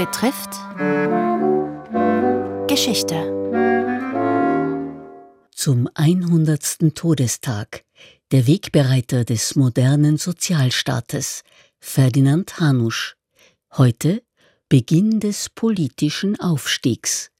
betrifft Geschichte. Zum 100. Todestag der Wegbereiter des modernen Sozialstaates, Ferdinand Hanusch. Heute Beginn des politischen Aufstiegs.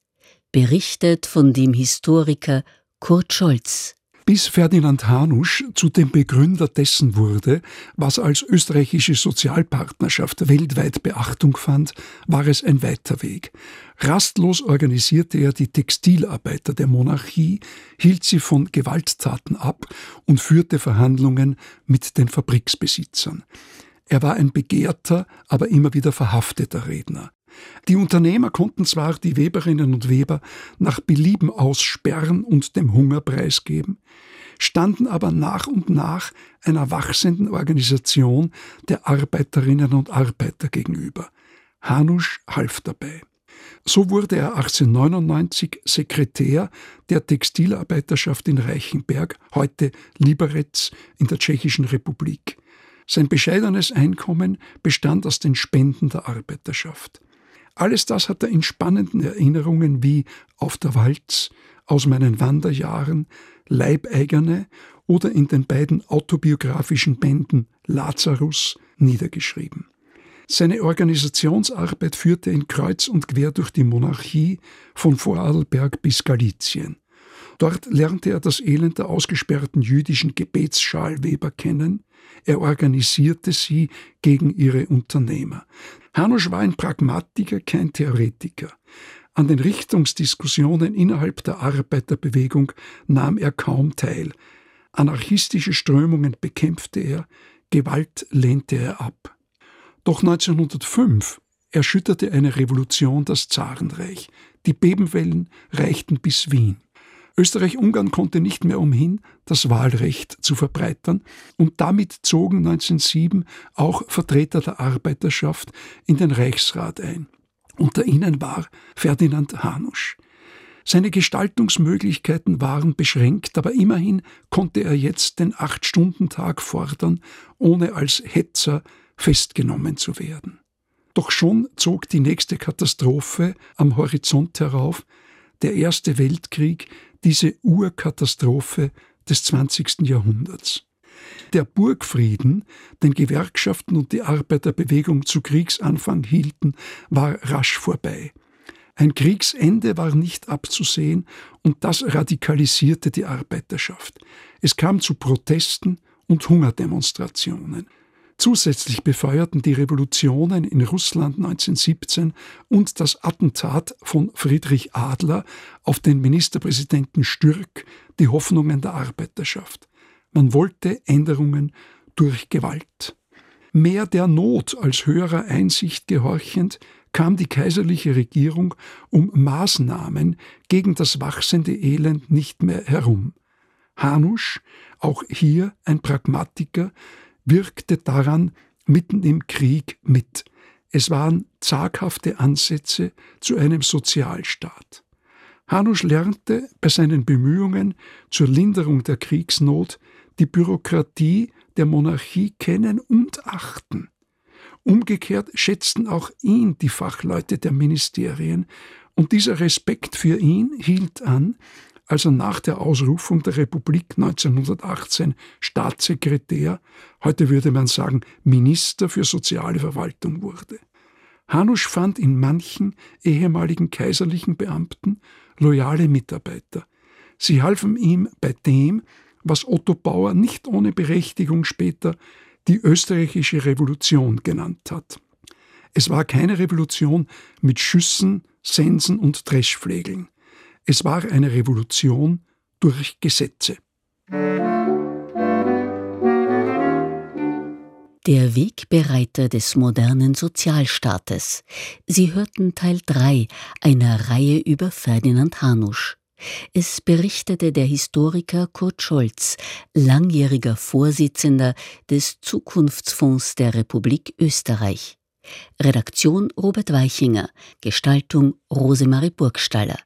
Berichtet von dem Historiker Kurt Scholz. Bis Ferdinand Hanusch zu dem Begründer dessen wurde, was als österreichische Sozialpartnerschaft weltweit Beachtung fand, war es ein weiter Weg. Rastlos organisierte er die Textilarbeiter der Monarchie, hielt sie von Gewalttaten ab und führte Verhandlungen mit den Fabriksbesitzern. Er war ein begehrter, aber immer wieder verhafteter Redner. Die Unternehmer konnten zwar die Weberinnen und Weber nach Belieben aussperren und dem Hunger preisgeben, standen aber nach und nach einer wachsenden Organisation der Arbeiterinnen und Arbeiter gegenüber. Hanusch half dabei. So wurde er 1899 Sekretär der Textilarbeiterschaft in Reichenberg, heute Liberec in der Tschechischen Republik. Sein bescheidenes Einkommen bestand aus den Spenden der Arbeiterschaft. Alles das hat er in spannenden Erinnerungen wie Auf der Walz, Aus meinen Wanderjahren, Leibeigene oder in den beiden autobiografischen Bänden Lazarus niedergeschrieben. Seine Organisationsarbeit führte ihn kreuz und quer durch die Monarchie von Vorarlberg bis Galizien. Dort lernte er das Elend der ausgesperrten jüdischen Gebetsschalweber kennen, er organisierte sie gegen ihre Unternehmer. Hanusch war ein Pragmatiker, kein Theoretiker. An den Richtungsdiskussionen innerhalb der Arbeiterbewegung nahm er kaum teil. Anarchistische Strömungen bekämpfte er, Gewalt lehnte er ab. Doch 1905 erschütterte eine Revolution das Zarenreich. Die Bebenwellen reichten bis Wien. Österreich-Ungarn konnte nicht mehr umhin, das Wahlrecht zu verbreitern, und damit zogen 1907 auch Vertreter der Arbeiterschaft in den Reichsrat ein. Unter ihnen war Ferdinand Hanusch. Seine Gestaltungsmöglichkeiten waren beschränkt, aber immerhin konnte er jetzt den Acht-Stunden-Tag fordern, ohne als Hetzer festgenommen zu werden. Doch schon zog die nächste Katastrophe am Horizont herauf, der Erste Weltkrieg, diese Urkatastrophe des 20. Jahrhunderts. Der Burgfrieden, den Gewerkschaften und die Arbeiterbewegung zu Kriegsanfang hielten, war rasch vorbei. Ein Kriegsende war nicht abzusehen und das radikalisierte die Arbeiterschaft. Es kam zu Protesten und Hungerdemonstrationen. Zusätzlich befeuerten die Revolutionen in Russland 1917 und das Attentat von Friedrich Adler auf den Ministerpräsidenten Stürk die Hoffnungen der Arbeiterschaft. Man wollte Änderungen durch Gewalt. Mehr der Not als höherer Einsicht gehorchend kam die kaiserliche Regierung um Maßnahmen gegen das wachsende Elend nicht mehr herum. Hanusch, auch hier ein Pragmatiker, wirkte daran mitten im Krieg mit. Es waren zaghafte Ansätze zu einem Sozialstaat. Hanusch lernte bei seinen Bemühungen zur Linderung der Kriegsnot die Bürokratie der Monarchie kennen und achten. Umgekehrt schätzten auch ihn die Fachleute der Ministerien, und dieser Respekt für ihn hielt an, also nach der Ausrufung der Republik 1918 Staatssekretär, heute würde man sagen Minister für soziale Verwaltung wurde. Hanusch fand in manchen ehemaligen kaiserlichen Beamten loyale Mitarbeiter. Sie halfen ihm bei dem, was Otto Bauer nicht ohne Berechtigung später die österreichische Revolution genannt hat. Es war keine Revolution mit Schüssen, Sensen und Dreschflegeln. Es war eine Revolution durch Gesetze. Der Wegbereiter des modernen Sozialstaates. Sie hörten Teil 3 einer Reihe über Ferdinand Hanusch. Es berichtete der Historiker Kurt Scholz, langjähriger Vorsitzender des Zukunftsfonds der Republik Österreich. Redaktion Robert Weichinger, Gestaltung Rosemarie Burgstaller.